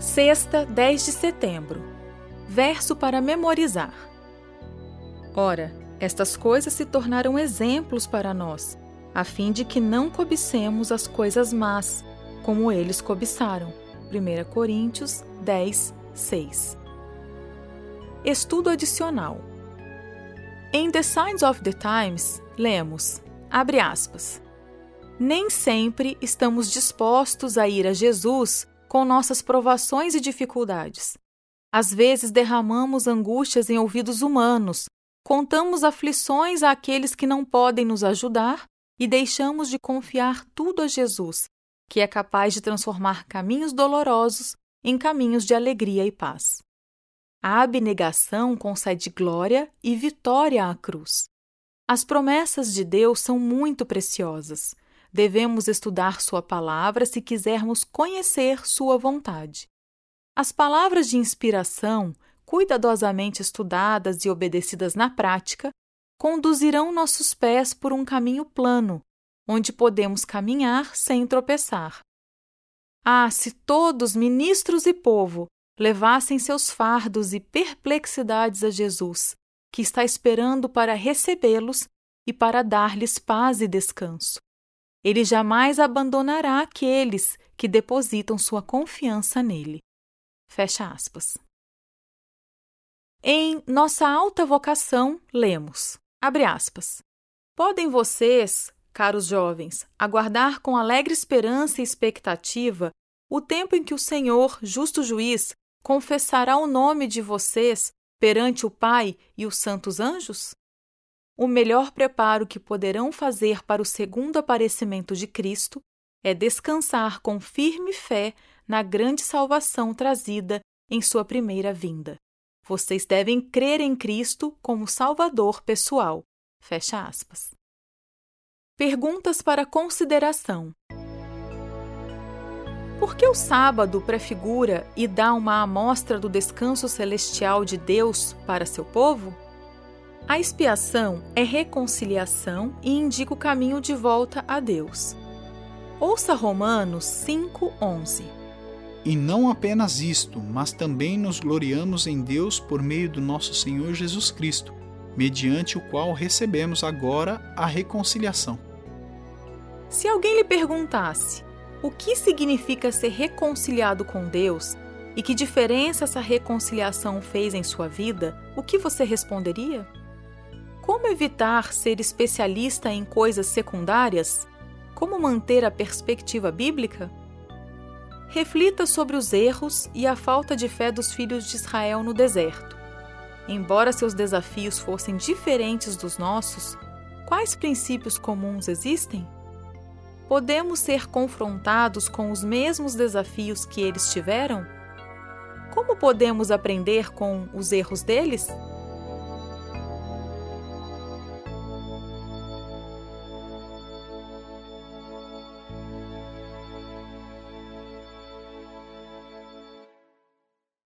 Sexta, 10 de setembro. Verso para memorizar. Ora, estas coisas se tornaram exemplos para nós, a fim de que não cobicemos as coisas más, como eles cobiçaram. 1 Coríntios 10, 6. Estudo adicional. Em The Signs of the Times, lemos, abre aspas, Nem sempre estamos dispostos a ir a Jesus com nossas provações e dificuldades. Às vezes derramamos angústias em ouvidos humanos, contamos aflições àqueles que não podem nos ajudar e deixamos de confiar tudo a Jesus, que é capaz de transformar caminhos dolorosos em caminhos de alegria e paz. A abnegação concede glória e vitória à cruz. As promessas de Deus são muito preciosas Devemos estudar Sua palavra se quisermos conhecer Sua vontade. As palavras de inspiração, cuidadosamente estudadas e obedecidas na prática, conduzirão nossos pés por um caminho plano, onde podemos caminhar sem tropeçar. Ah, se todos, ministros e povo, levassem seus fardos e perplexidades a Jesus, que está esperando para recebê-los e para dar-lhes paz e descanso. Ele jamais abandonará aqueles que depositam sua confiança nele. Fecha aspas. Em Nossa Alta Vocação, lemos, abre aspas, Podem vocês, caros jovens, aguardar com alegre esperança e expectativa o tempo em que o Senhor, justo juiz, confessará o nome de vocês perante o Pai e os santos anjos? O melhor preparo que poderão fazer para o segundo aparecimento de Cristo é descansar com firme fé na grande salvação trazida em sua primeira vinda. Vocês devem crer em Cristo como Salvador pessoal. Fecha aspas. Perguntas para consideração. Por que o sábado prefigura e dá uma amostra do descanso celestial de Deus para seu povo? A expiação é reconciliação e indica o caminho de volta a Deus. Ouça Romanos 5:11. E não apenas isto, mas também nos gloriamos em Deus por meio do nosso Senhor Jesus Cristo, mediante o qual recebemos agora a reconciliação. Se alguém lhe perguntasse o que significa ser reconciliado com Deus e que diferença essa reconciliação fez em sua vida, o que você responderia? Como evitar ser especialista em coisas secundárias? Como manter a perspectiva bíblica? Reflita sobre os erros e a falta de fé dos filhos de Israel no deserto. Embora seus desafios fossem diferentes dos nossos, quais princípios comuns existem? Podemos ser confrontados com os mesmos desafios que eles tiveram? Como podemos aprender com os erros deles?